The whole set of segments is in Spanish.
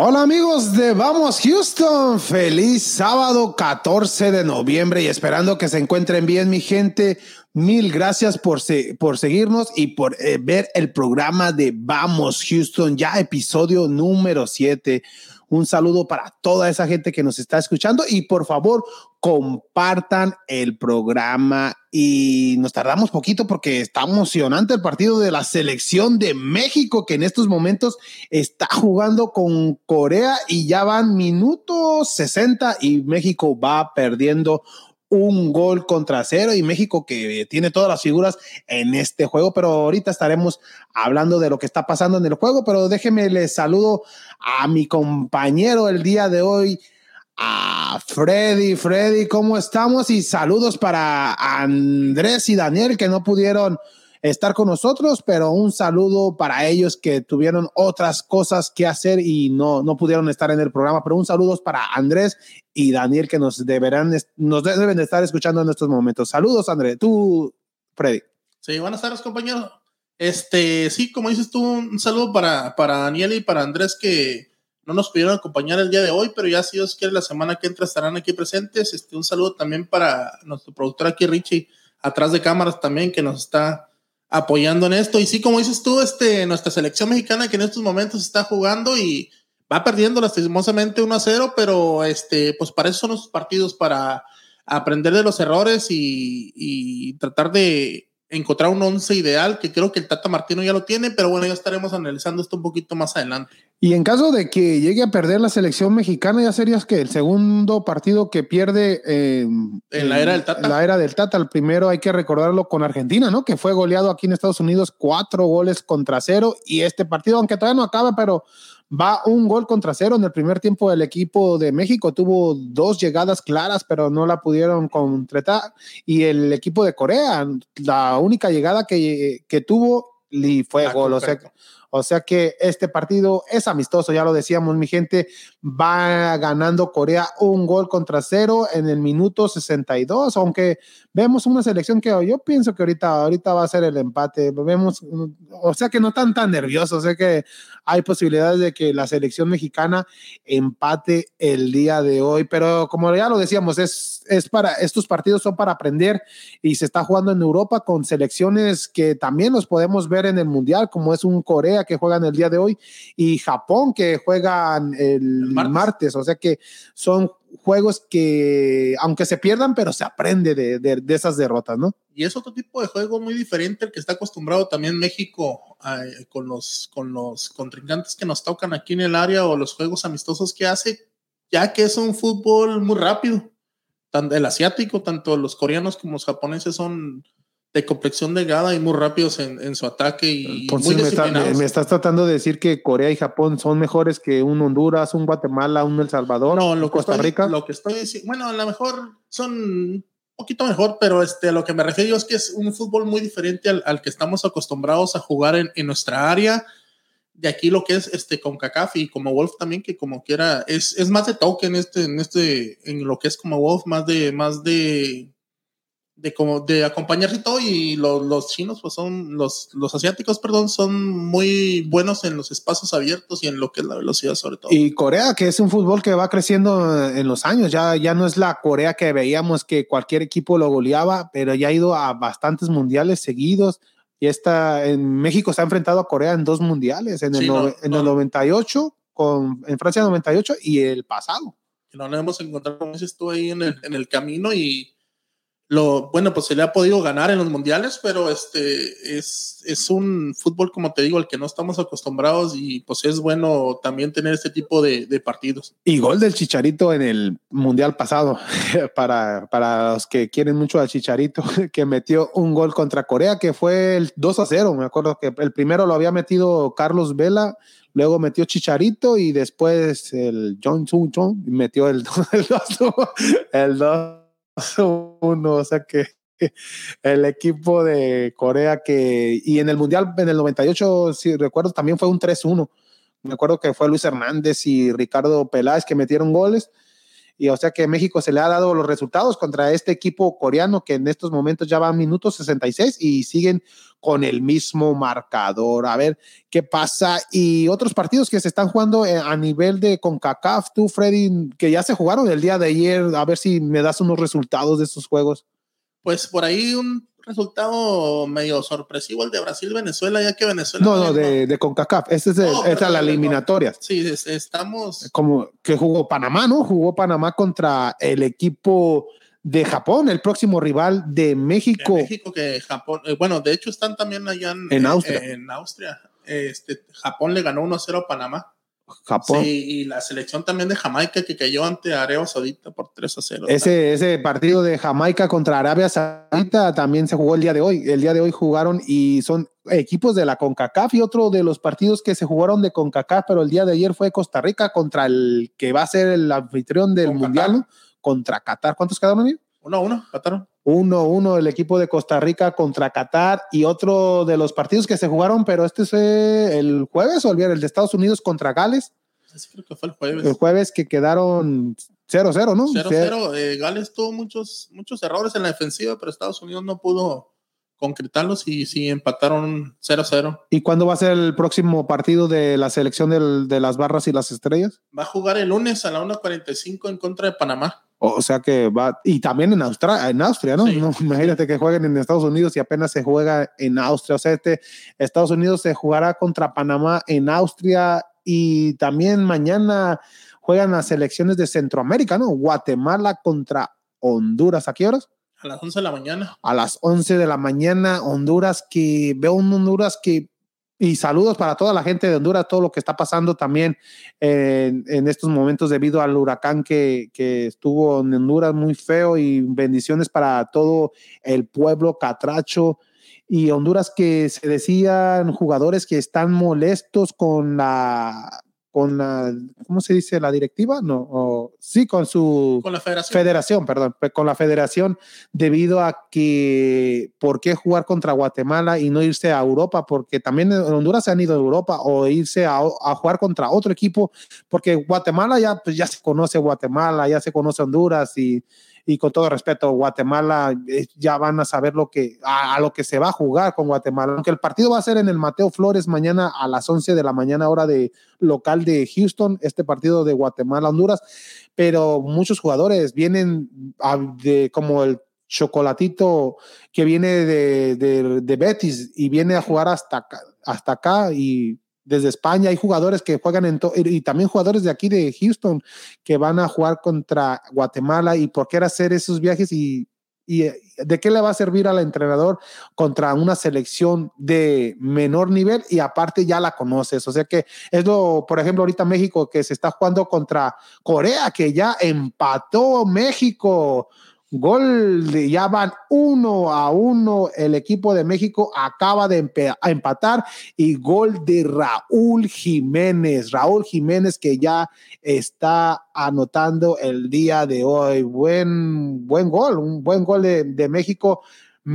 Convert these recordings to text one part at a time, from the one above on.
Hola amigos de Vamos Houston, feliz sábado 14 de noviembre y esperando que se encuentren bien mi gente. Mil gracias por, por seguirnos y por eh, ver el programa de Vamos Houston, ya episodio número 7. Un saludo para toda esa gente que nos está escuchando y por favor compartan el programa. Y nos tardamos poquito porque está emocionante el partido de la selección de México que en estos momentos está jugando con Corea y ya van minutos 60 y México va perdiendo un gol contra cero y México que tiene todas las figuras en este juego, pero ahorita estaremos hablando de lo que está pasando en el juego, pero déjeme les saludo a mi compañero el día de hoy, a Freddy. Freddy, ¿cómo estamos? Y saludos para Andrés y Daniel que no pudieron estar con nosotros, pero un saludo para ellos que tuvieron otras cosas que hacer y no, no pudieron estar en el programa, pero un saludo para Andrés y Daniel que nos deberán, nos deben de estar escuchando en estos momentos. Saludos, Andrés. Tú, Freddy. Sí, buenas tardes, compañero. Este, sí, como dices tú, un saludo para, para Daniel y para Andrés que no nos pudieron acompañar el día de hoy, pero ya si Dios quiere la semana que entra estarán aquí presentes. Este, un saludo también para nuestro productor aquí, Richie, atrás de cámaras también, que nos está apoyando en esto. Y sí, como dices tú, este, nuestra selección mexicana que en estos momentos está jugando y va perdiendo lastimosamente 1 a 0, pero este, pues para eso son los partidos, para aprender de los errores y, y tratar de encontrar un once ideal, que creo que el Tata Martino ya lo tiene, pero bueno, ya estaremos analizando esto un poquito más adelante. Y en caso de que llegue a perder la selección mexicana, ya serías que el segundo partido que pierde en la era del Tata. La era del Tata, el primero hay que recordarlo con Argentina, ¿no? Que fue goleado aquí en Estados Unidos cuatro goles contra cero y este partido, aunque todavía no acaba, pero va un gol contra cero en el primer tiempo del equipo de México. Tuvo dos llegadas claras, pero no la pudieron concretar. Y el equipo de Corea, la única llegada que, que tuvo y fue gol. O sea, o sea que este partido es amistoso, ya lo decíamos, mi gente, va ganando Corea un gol contra cero en el minuto 62, aunque vemos una selección que yo pienso que ahorita, ahorita va a ser el empate. Vemos, o sea que no están tan nerviosos, sé que hay posibilidades de que la selección mexicana empate el día de hoy, pero como ya lo decíamos, es, es para, estos partidos son para aprender y se está jugando en Europa con selecciones que también los podemos ver en el Mundial, como es un Corea que juegan el día de hoy y Japón que juegan el, martes. O sea que son juegos que, aunque se pierdan, pero se aprende de, de, esas derrotas, ¿no? Y es otro tipo de juego muy diferente el que está acostumbrado también México con, los, con los contrincantes que nos tocan aquí en el área o los juegos amistosos que hace, ya que es un fútbol muy rápido. Tanto el asiático, tanto los coreanos como los japoneses son de complexión delgada y muy rápidos en, su ataque y muy me, estás tratando de decir que Corea y Japón son mejores que un Honduras, un Guatemala, un El Salvador, no, lo Costa Rica. Lo que estoy diciendo, bueno, a lo mejor son un poquito mejor, pero este, a lo que me refiero es que es un fútbol muy diferente al, que estamos acostumbrados a jugar en, en, nuestra área. De aquí lo que es este con CACAF y como Wolf también, que como quiera, es, es más de toque en este, en este, en lo que es como Wolf, más de, más de de como de acompañarse y todo y los chinos pues son los los asiáticos perdón son muy buenos en los espacios abiertos y en lo que es la velocidad sobre todo. Y Corea que es un fútbol que va creciendo en los años ya ya no es la Corea que veíamos que cualquier equipo lo goleaba pero ya ha ido a bastantes mundiales seguidos y está en México se ha enfrentado a Corea en dos mundiales en el, en el 98 con en Francia 98 y el pasado. No nos hemos encontrado como dices tú ahí en el, en el camino y lo, bueno, pues se le ha podido ganar en los mundiales, pero este es, es un fútbol, como te digo, al que no estamos acostumbrados y pues es bueno también tener este tipo de, partidos. Y gol del Chicharito en el mundial pasado, para, para los que quieren mucho al Chicharito, que metió un gol contra Corea, que fue el 2 a 0. Me acuerdo que el primero lo había metido Carlos Vela, luego metió Chicharito y después el John Sung Chong metió el 2 el 2 uno, o sea que el equipo de Corea que, y en el Mundial en el 98, si recuerdo, también fue un 3-1. Me acuerdo que fue Luis Hernández y Ricardo Peláez que metieron goles. Y o sea que México se le ha dado los resultados contra este equipo coreano que en estos momentos ya va a minutos 66 y siguen con el mismo marcador. A ver qué pasa. Y otros partidos que se están jugando eh, a nivel de CONCACAF, tú, Freddy, que ya se jugaron el día de ayer, a ver si me das unos resultados de estos juegos. Pues por ahí un resultado medio sorpresivo el de Brasil-Venezuela, ya que Venezuela. No, no, de, de CONCACAF. Esta es, es la eliminatoria. Sí, estamos. Como que jugó Panamá, ¿no? Jugó Panamá contra el equipo de Japón, el próximo rival de México. México que Japón, eh, bueno, de hecho están también allá en, en Austria. En Austria. Este, Japón le ganó 1-0 a Panamá. Japón. Sí, y la selección también de Jamaica que cayó ante Arabia Saudita por 3 a 0. Ese, ese partido de Jamaica contra Arabia Saudita también se jugó el día de hoy. El día de hoy jugaron y son equipos de la CONCACAF y otro de los partidos que se jugaron de CONCACAF, pero el día de ayer fue Costa Rica contra el que va a ser el anfitrión del Mundial, contra Qatar. ¿Cuántos quedaron? Uno a uno, Qatar. 1-1 el equipo de Costa Rica contra Qatar y otro de los partidos que se jugaron, pero este es el jueves o el viernes, el de Estados Unidos contra Gales. Sí, creo que fue el jueves. El jueves que quedaron 0-0, ¿no? 0-0. Eh, Gales tuvo muchos, muchos errores en la defensiva, pero Estados Unidos no pudo concretarlos y sí empataron 0-0. ¿Y cuándo va a ser el próximo partido de la selección del, de las barras y las estrellas? Va a jugar el lunes a la 1.45 en contra de Panamá. O sea que va, y también en Austria, en Austria, ¿no? ¿no? Imagínate que jueguen en Estados Unidos y apenas se juega en Austria. O sea, este Estados Unidos se jugará contra Panamá en Austria y también mañana juegan las selecciones de Centroamérica, ¿no? Guatemala contra Honduras. ¿A qué horas? A las 11 de la mañana. A las 11 de la mañana, Honduras, que veo un Honduras que y saludos para toda la gente de Honduras, todo lo que está pasando también en, en estos momentos debido al huracán que, que, estuvo en Honduras muy feo y bendiciones para todo el pueblo catracho. Y Honduras que se decían jugadores que están molestos con la con la, ¿cómo se dice? La directiva, no, o, sí, con su con la federación. federación, perdón, con la federación, debido a que, ¿por qué jugar contra Guatemala y no irse a Europa? Porque también en Honduras se han ido a Europa o irse a, a jugar contra otro equipo, porque Guatemala ya, pues ya se conoce Guatemala, ya se conoce Honduras y, y con todo respeto, Guatemala eh, ya van a saber lo que, a, lo que se va a jugar con Guatemala. Aunque el partido va a ser en el Mateo Flores mañana a las 11 de la mañana, hora de local de Houston, este partido de Guatemala-Honduras, pero muchos jugadores vienen a, de como el chocolatito que viene de, de, de, Betis y viene a jugar hasta hasta acá y desde España hay jugadores que juegan en y también jugadores de aquí de Houston que van a jugar contra Guatemala y por qué hacer esos viajes y, y de qué le va a servir al entrenador contra una selección de menor nivel y aparte ya la conoces. O sea que es lo, por ejemplo, ahorita México que se está jugando contra Corea, que ya empató México Gol, de, ya van uno a uno. El equipo de México acaba de empatar y gol de Raúl Jiménez. Raúl Jiménez que ya está anotando el día de hoy. Buen, buen gol, un buen gol de, de México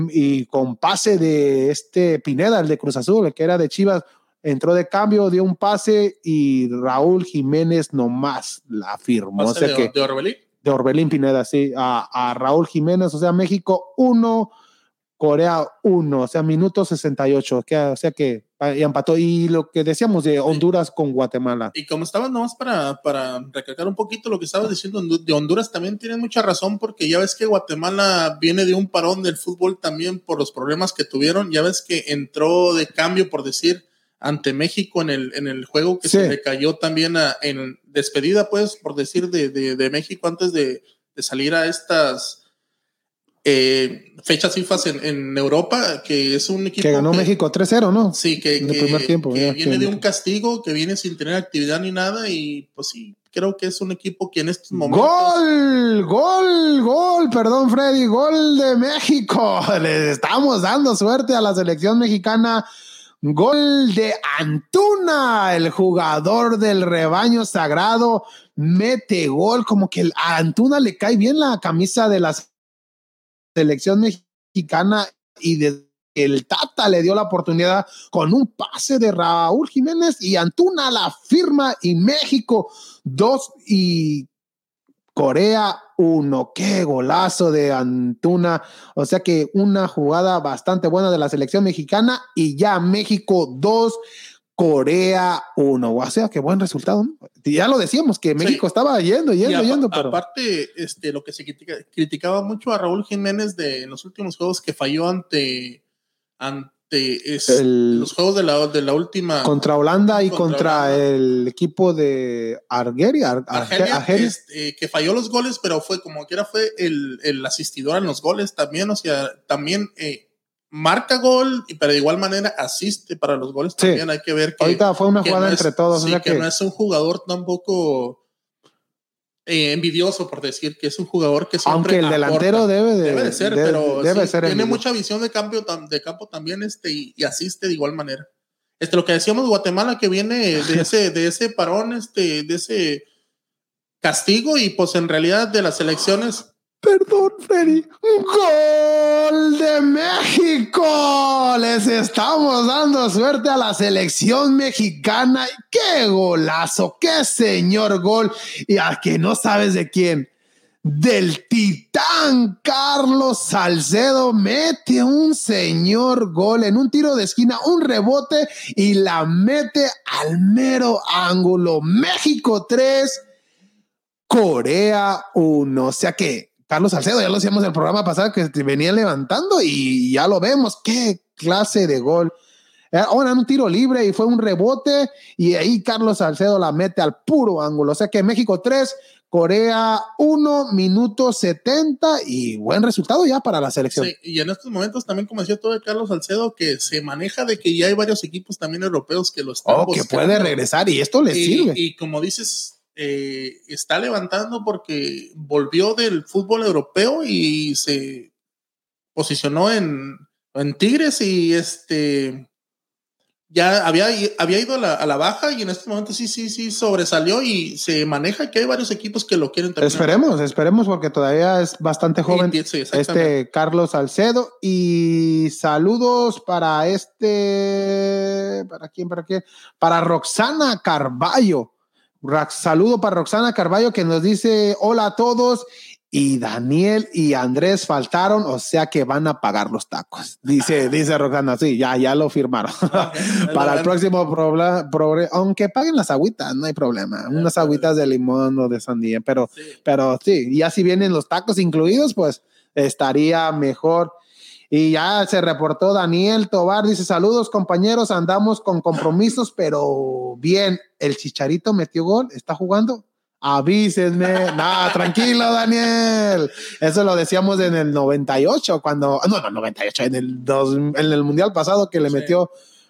y con pase de este Pineda, el de Cruz Azul, el que era de Chivas, entró de cambio, dio un pase y Raúl Jiménez nomás la firmó. O sea de, que, de Orbelín de Orbelín Pineda, sí, a, a, Raúl Jiménez, o sea, México 1, Corea 1, o sea, minuto 68, que, o sea que y empató. Y lo que decíamos de Honduras con Guatemala. Y como estaba nomás para, para recalcar un poquito lo que estabas diciendo de Honduras, también tienen mucha razón porque ya ves que Guatemala viene de un parón del fútbol también por los problemas que tuvieron, ya ves que entró de cambio, por decir, ante México en el, en el juego que sí. se le cayó también a, en despedida, pues, por decir, de, de, de México antes de, de, salir a estas eh, fechas FIFA en, en, Europa, que es un equipo. Que ganó que, México 3-0, ¿no? Sí, que, en el primer tiempo, que viene de un castigo, que viene sin tener actividad ni nada, y pues sí, creo que es un equipo que en estos momentos. ¡Gol! ¡Gol! ¡Gol! Perdón, Freddy, gol de México. Le estamos dando suerte a la selección mexicana. Gol de Antuna, el jugador del rebaño sagrado, mete gol, como que a Antuna le cae bien la camisa de la selección mexicana y de el Tata le dio la oportunidad con un pase de Raúl Jiménez y Antuna la firma y México dos y Corea 1. Qué golazo de Antuna. O sea que una jugada bastante buena de la selección mexicana y ya México 2. Corea 1. O sea, qué buen resultado. Ya lo decíamos que México estaba yendo, yendo, yendo. Pero... Aparte, este, lo que se criticaba mucho a Raúl Jiménez de en los últimos juegos que falló ante, ante es los juegos de la, de la última. Contra Holanda y contra, el equipo de Argelia. Este, que falló los goles, pero fue como que era fue el, el asistidor en los goles también. O sea, también eh, marca gol, pero de igual manera asiste para los goles. También hay que ver que. Ahorita fue una jugada entre todos. que, que no es un jugador tampoco eh, envidioso por decir que es un jugador que siempre aunque el delantero debe de, ser pero tiene mucha visión de campo de campo también este y, asiste de igual manera. Este lo que decíamos Guatemala que viene de ese de ese parón este de ese castigo y pues en realidad de las elecciones Perdón, Freddy. Gol de México. Les estamos dando suerte a la selección mexicana. Qué golazo, qué señor gol. Y a que no sabes de quién. Del titán Carlos Salcedo mete un señor gol en un tiro de esquina, un rebote y la mete al mero ángulo. México 3, Corea 1. O sea que Carlos Salcedo, ya lo hacíamos en el programa pasado que venía levantando y ya lo vemos. Qué clase de gol. Eh, ahora un tiro libre y fue un rebote y ahí Carlos Salcedo la mete al puro ángulo. O sea que México 3, Corea 1, minuto 70 y buen resultado ya para la selección. Sí, y en estos momentos también, como decía todo de Carlos Salcedo, que se maneja de que ya hay varios equipos también europeos que lo están oh, que puede regresar y esto le sirve. Y como dices, eh, está levantando porque volvió del fútbol europeo y se posicionó en, en Tigres y este ya había, había ido a la, baja y en este momento sí, sí, sí sobresalió y se maneja que hay varios equipos que lo quieren terminar. Esperemos, esperemos porque todavía es bastante joven este Carlos Salcedo y saludos para este, ¿para quién, para quién? Para Roxana Carballo Saludo para Roxana Carballo que nos dice hola a todos y Daniel y Andrés faltaron, o sea que van a pagar los tacos. Dice, dice Roxana, sí, ya, ya lo firmaron. Para el próximo problema, aunque paguen las agüitas, no hay problema. Unas agüitas de limón o de sandía, pero sí. pero sí, ya si vienen los tacos incluidos, pues estaría mejor. Y ya se reportó Daniel Tobar, dice saludos compañeros, andamos con compromisos, pero bien, el Chicharito metió gol, está jugando. Avísenme, nada, tranquilo Daniel. Eso lo decíamos en el 98, cuando, no, no, 98, en el, dos, en el Mundial pasado que le metió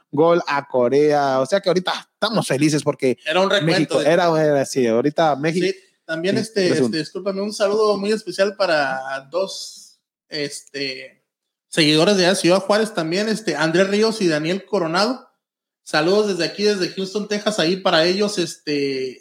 gol a Corea. O sea que ahorita estamos felices porque era un México, era, era, sí, ahorita México. Sí, también este, este, discúlpame, un saludo muy especial para dos, este, seguidores de Ciudad Juárez también, este, Andrés Ríos y Daniel Coronado. Saludos desde aquí, desde Houston, Texas, ahí para ellos, este,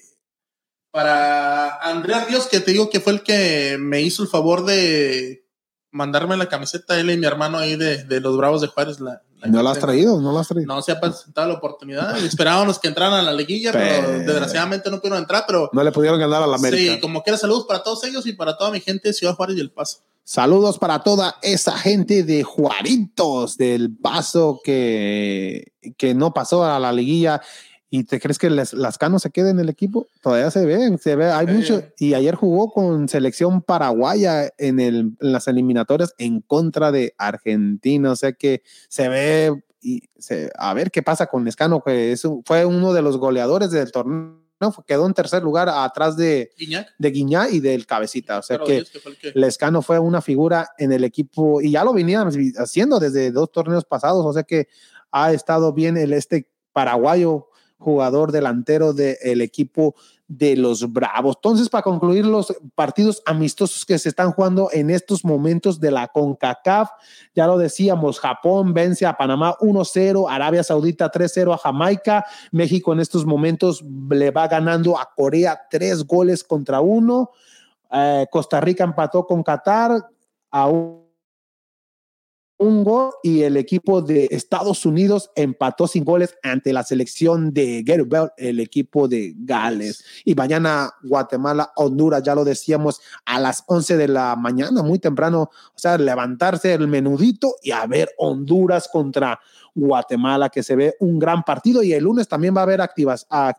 para Andrés Ríos, que te digo que fue el que me hizo el favor de mandarme la camiseta, él y mi hermano ahí de, de los Bravos de Juárez. La, ¿No la has traído? ¿No la has traído? No se ha presentado la oportunidad. Esperábamos que entraran a la liguilla, pero, desgraciadamente no pudieron entrar, pero... No le pudieron ganar a la América. Sí, como quiera, saludos para todos ellos y para toda mi gente de Ciudad Juárez y El Paso. Saludos para toda esa gente de Juaritos del Paso que, que no pasó a la liguilla. ¿Y te crees que las, las canos se queden en el equipo? Todavía se ven, se ve, hay mucho. Y ayer jugó con selección paraguaya en, el, en las eliminatorias en contra de Argentina. O sea que se ve, y se, a ver qué pasa con Lescano, que es, fue uno de los goleadores del torneo no, quedó en tercer lugar atrás de Guiñac, de y del Cabecita. O sea que, Lescano fue una figura en el equipo y ya lo venían haciendo desde dos torneos pasados. O sea que ha estado bien el este paraguayo jugador delantero del equipo de los Bravos. Entonces, para concluir los partidos amistosos que se están jugando en estos momentos de la CONCACAF, ya lo decíamos, Japón vence a Panamá 1-0, Arabia Saudita 3-0 a Jamaica, México en estos momentos le va ganando a Corea tres goles contra uno, eh, Costa Rica empató con Qatar a un gol y el equipo de Estados Unidos empató sin goles ante la selección de Bell, el equipo de Gales. Y mañana Guatemala, Honduras, ya lo decíamos, a las 11 de la mañana, muy temprano, o sea, levantarse el menudito y a ver Honduras contra Guatemala, que se ve un gran partido. Y el lunes también va a haber activas a,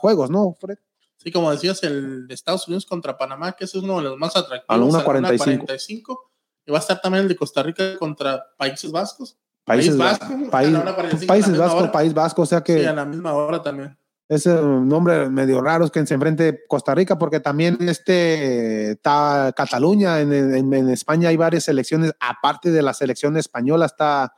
juegos, ¿no, Fred? Sí, como decías, el de Estados Unidos contra Panamá, que es uno de los más atractivos. A la 1.45. Y va a estar también el de Costa Rica contra Países Vascos. Países Vascos. Países Vascos, País Vasco, o sea que. Sí, a la misma hora también. Ese nombre medio raro es que se enfrente Costa Rica, porque también este está Cataluña, en, en, España hay varias selecciones, aparte de la selección española está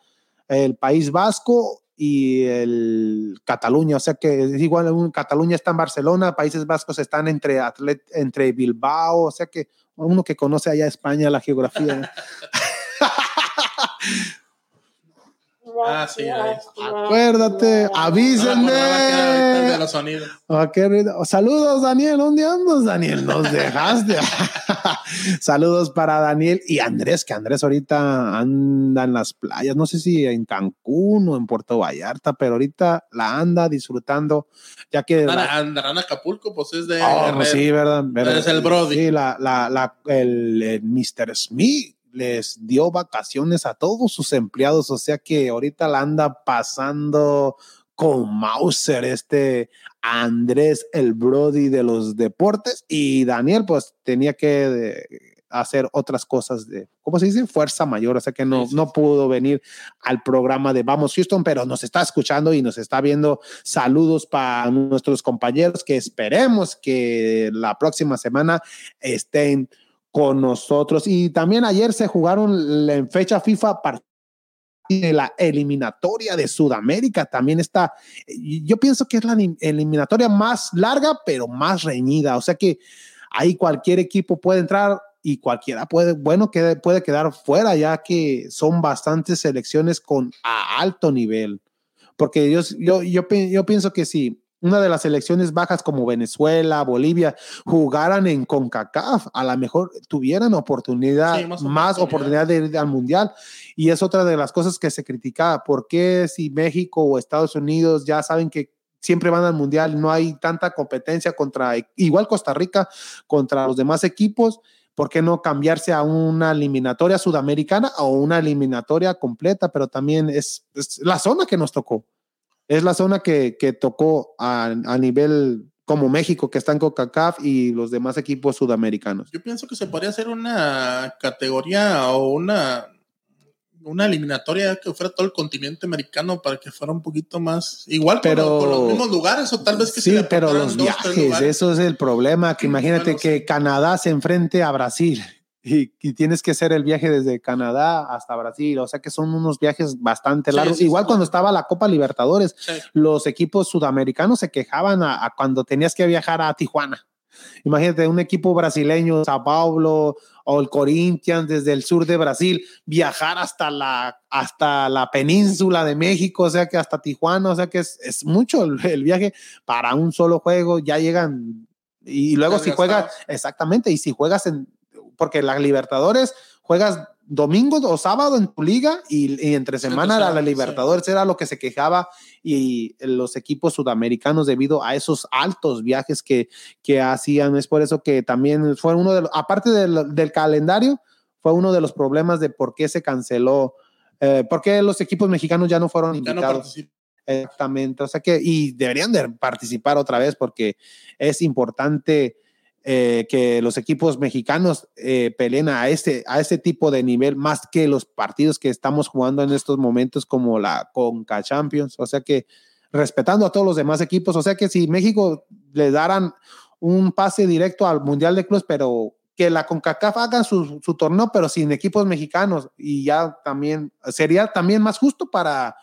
el País Vasco y el Cataluña, o sea que es igual, Cataluña está en Barcelona, Países Vascos están entre, Atlet, entre Bilbao, o sea que uno que conoce allá España, la geografía. Ah, sí, Acuérdate, avísenme. Saludos, Daniel. ¿Dónde andas, Daniel? Nos dejaste. Saludos para Daniel y Andrés, que Andrés ahorita anda en las playas. No sé si en Cancún o en Puerto Vallarta, pero ahorita la anda disfrutando, ya que. Andarán a Acapulco, pues es de. Oh, sí, verdad, Es el Brody. Sí, la, la, la, el, el Mr. Smith les dio vacaciones a todos sus empleados, o sea que ahorita la anda pasando con Mauser, este Andrés, el Brody de los deportes, y Daniel pues tenía que hacer otras cosas de, ¿cómo se dice? Fuerza mayor, o sea que no, no pudo venir al programa de Vamos Houston, pero nos está escuchando y nos está viendo. Saludos para nuestros compañeros que esperemos que la próxima semana estén con nosotros. Y también ayer se jugaron en fecha FIFA de la eliminatoria de Sudamérica. También está, yo pienso que es la eliminatoria más larga, pero más reñida. O sea que ahí cualquier equipo puede entrar y cualquiera puede, bueno, que puede quedar fuera, ya que son bastantes selecciones con a alto nivel. Porque yo, yo, yo, pienso que si una de las selecciones bajas como Venezuela, Bolivia, jugaran en CONCACAF, a lo mejor tuvieran oportunidad, más, oportunidad de ir al Mundial. Y es otra de las cosas que se criticaba. ¿Por qué si México o Estados Unidos ya saben que siempre van al Mundial, no hay tanta competencia contra, igual Costa Rica, contra los demás equipos? ¿Por qué no cambiarse a una eliminatoria sudamericana o una eliminatoria completa? Pero también es la zona que nos tocó es la zona que, que tocó a, a, nivel como México, que está en CONCACAF y los demás equipos sudamericanos. Yo pienso que se podría hacer una categoría o una, una eliminatoria que fuera todo el continente americano para que fuera un poquito más igual, pero con, los mismos lugares o tal vez que sí, pero los viajes, eso es el problema. Que imagínate que Canadá se enfrente a Brasil y, tienes que hacer el viaje desde Canadá hasta Brasil, o sea que son unos viajes bastante largos. Igual cuando estaba la Copa Libertadores, los equipos sudamericanos se quejaban a, cuando tenías que viajar a Tijuana. Imagínate un equipo brasileño, Sao Paulo o el Corinthians desde el sur de Brasil, viajar hasta la, hasta la península de México, o sea que hasta Tijuana, o sea que es, es mucho el, el, viaje para un solo juego, ya llegan y luego si juegas, exactamente, y si juegas en, porque las Libertadores juegas domingo o sábado en tu liga y, entre semana era la Libertadores, era lo que se quejaba y los equipos sudamericanos debido a esos altos viajes que, que hacían. Es por eso que también fue uno de los, aparte del, del calendario, fue uno de los problemas de por qué se canceló, eh, por qué los equipos mexicanos ya no fueron invitados. Exactamente, o sea que, y deberían de participar otra vez porque es importante eh, que los equipos mexicanos eh, peleen a este, a este tipo de nivel más que los partidos que estamos jugando en estos momentos como la Conca Champions. O sea que respetando a todos los demás equipos, o sea que si México le daran un pase directo al Mundial de Clubes, pero que la CONCACAF haga su, su torneo, pero sin equipos mexicanos y ya también sería también más justo para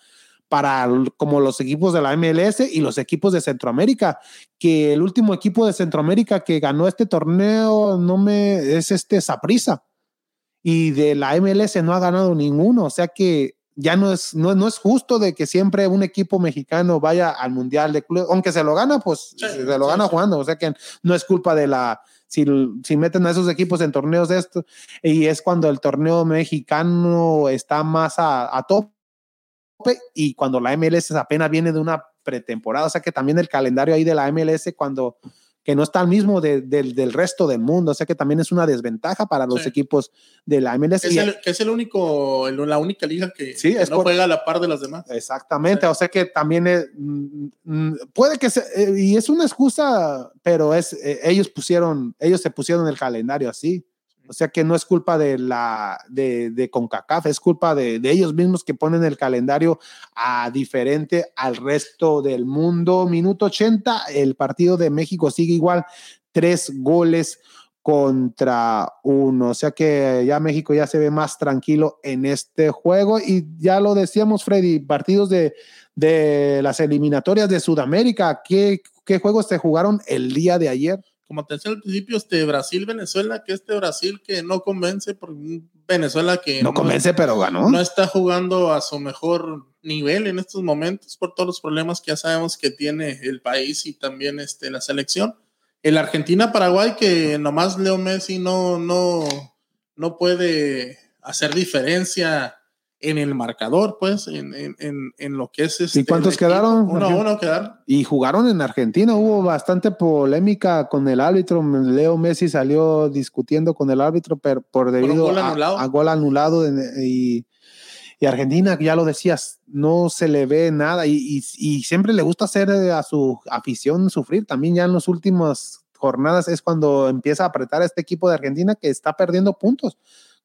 para como los equipos de la MLS y los equipos de Centroamérica, que el último equipo de Centroamérica que ganó este torneo no me es este Saprisa y de la MLS no ha ganado ninguno, o sea que ya no es, no, no es justo de que siempre un equipo mexicano vaya al Mundial de Clubes, aunque se lo gana, pues se lo gana jugando, o sea que no es culpa de la, si, si, meten a esos equipos en torneos de esto, y es cuando el torneo mexicano está más a, a tope y cuando la MLS apenas viene de una pretemporada, o sea que también el calendario ahí de la MLS cuando que no está al mismo de, del resto del mundo, o sea que también es una desventaja para los equipos de la MLS. Es el, que es el único, la única liga que, sí, no juega a la par de las demás. Exactamente, o sea que también es, mm, mm, puede que, se, eh, y es una excusa, pero es, eh, ellos pusieron, ellos se pusieron el calendario así. O sea que no es culpa de la de, de CONCACAF, es culpa de, de, ellos mismos que ponen el calendario a diferente al resto del mundo. Minuto 80, el partido de México sigue igual, tres goles contra uno. O sea que ya México ya se ve más tranquilo en este juego. Y ya lo decíamos, Freddy, partidos de, de las eliminatorias de Sudamérica. ¿Qué, ¿Qué juegos se jugaron el día de ayer? Como te decía al principio, este Brasil-Venezuela, que este Brasil que no convence, por Venezuela que no, convence, pero ganó. No está jugando a su mejor nivel en estos momentos por todos los problemas que ya sabemos que tiene el país y también este, la selección. El Argentina-Paraguay, que nomás Leo Messi no, no, no puede hacer diferencia en el marcador, pues, en, en, en, lo que es este. ¿Y cuántos quedaron? Uno a uno quedaron. Y jugaron en Argentina, hubo bastante polémica con el árbitro. Leo Messi salió discutiendo con el árbitro pero por debido gol a, a, gol anulado. y, y, Argentina, ya lo decías, no se le ve nada y, y, y siempre le gusta hacer eh, a su afición sufrir. También ya en las últimas jornadas es cuando empieza a apretar a este equipo de Argentina que está perdiendo puntos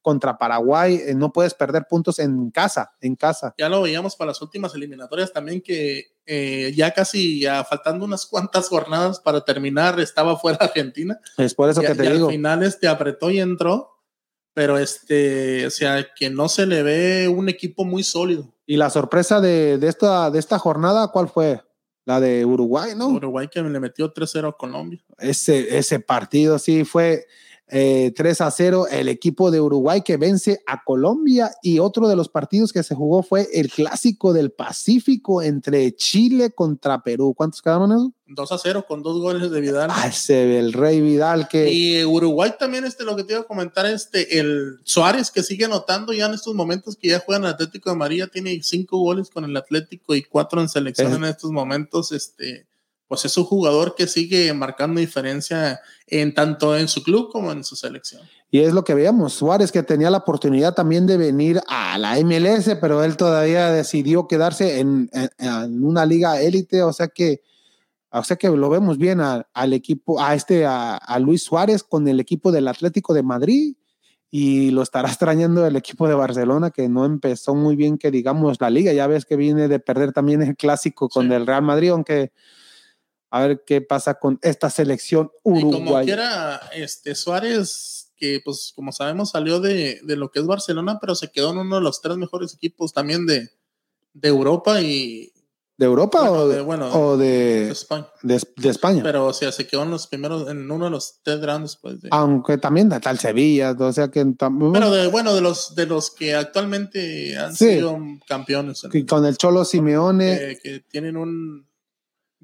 contra Paraguay, eh, no puedes perder puntos en casa, en casa. Ya lo veíamos para las últimas eliminatorias también que eh, ya casi, ya faltando unas cuantas jornadas para terminar, estaba fuera Argentina. Es por eso y, que te y digo. Al final este apretó y entró, pero este, o sea, que no se le ve un equipo muy sólido. Y la sorpresa de, de esta, de esta jornada, ¿cuál fue? La de Uruguay, ¿no? Uruguay que le metió 3-0 a Colombia. Ese, ese partido sí fue eh, 3 a 0 el equipo de Uruguay que vence a Colombia y otro de los partidos que se jugó fue el clásico del Pacífico entre Chile contra Perú. ¿Cuántos quedaron eso? 2 a 0 con dos goles de Vidal. Ah, ese el Rey Vidal que y Uruguay también este lo que te iba a comentar este el Suárez que sigue anotando ya en estos momentos que ya juega en el Atlético de María tiene cinco goles con el Atlético y cuatro en selección Es- en estos momentos este pues es un jugador que sigue marcando diferencia en tanto en su club como en su selección. Y es lo que veíamos, Suárez que tenía la oportunidad también de venir a la MLS, pero él todavía decidió quedarse en, en- en una liga élite, o sea que, o sea que lo vemos bien a- al equipo, a este, a, a Luis Suárez con el equipo del Atlético de Madrid y lo estará extrañando el equipo de Barcelona que no empezó muy bien que digamos la liga, ya ves que viene de perder también el clásico con Sí. el Real Madrid, aunque a ver qué pasa con esta selección Y como uruguaya. quiera, este Suárez, que pues como sabemos salió de, de lo que es Barcelona, pero se quedó en uno de los tres mejores equipos también de, de Europa y ¿De Europa Bueno, o, de, bueno, o de de, España. de, España? Pero o sea, se quedó en los primeros, en uno de los tres grandes, pues. De, Aunque también de tal Sevilla, o sea que pero de, bueno, de los de los que actualmente han Sí. sido campeones, con el Cholo Simeone, que tienen un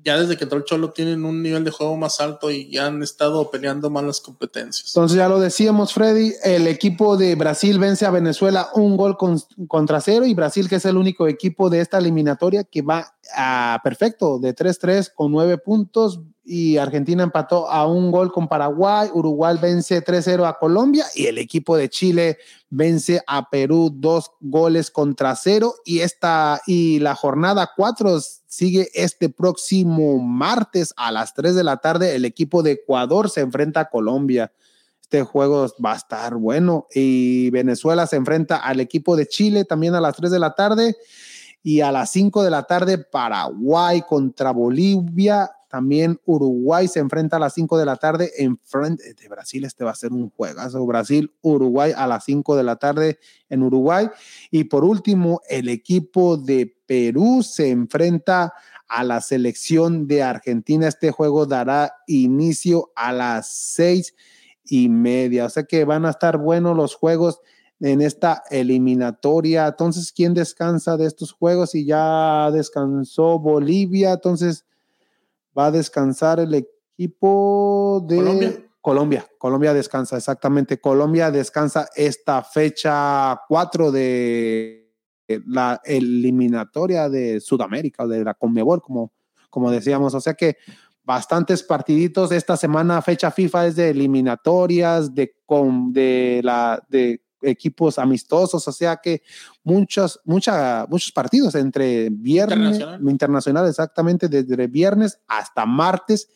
ya desde que entró el Cholo tienen un nivel de juego más alto y ya han estado peleando más las competencias. entonces ya lo decíamos, Freddy, el equipo de Brasil vence a Venezuela un gol con- contra cero y Brasil que es el único equipo de esta eliminatoria que va a perfecto de 3-3 con nueve puntos y Argentina empató a un gol con Paraguay, Uruguay vence 3-0 a Colombia y el equipo de Chile vence a Perú dos goles contra cero y esta y la jornada cuatro sigue este próximo martes a las 3 de la tarde. El equipo de Ecuador se enfrenta a Colombia. Este juego va a estar bueno y Venezuela se enfrenta al equipo de Chile también a las 3 de la tarde y a las 5 de la tarde Paraguay contra Bolivia también Uruguay se enfrenta a las 5 de la tarde en frente de Brasil. Este va a ser un juegazo. Brasil, Uruguay a las 5 de la tarde en Uruguay. Y por último, el equipo de Perú se enfrenta a la selección de Argentina. Este juego dará inicio a las 6 y media. O sea que van a estar buenos los juegos en esta eliminatoria. Entonces, ¿quién descansa de estos juegos? Y ya descansó Bolivia, entonces va a descansar el equipo de Colombia. Colombia, Colombia descansa, exactamente. Colombia descansa esta fecha 4 de la eliminatoria de Sudamérica, de la Conmebol, como, como decíamos. O sea que bastantes partiditos. Esta semana, fecha FIFA es de eliminatorias, de, con, de, la, de equipos amistosos, o sea que muchos, mucha, muchos partidos entre viernes, Internacional. internacional, exactamente, desde viernes hasta martes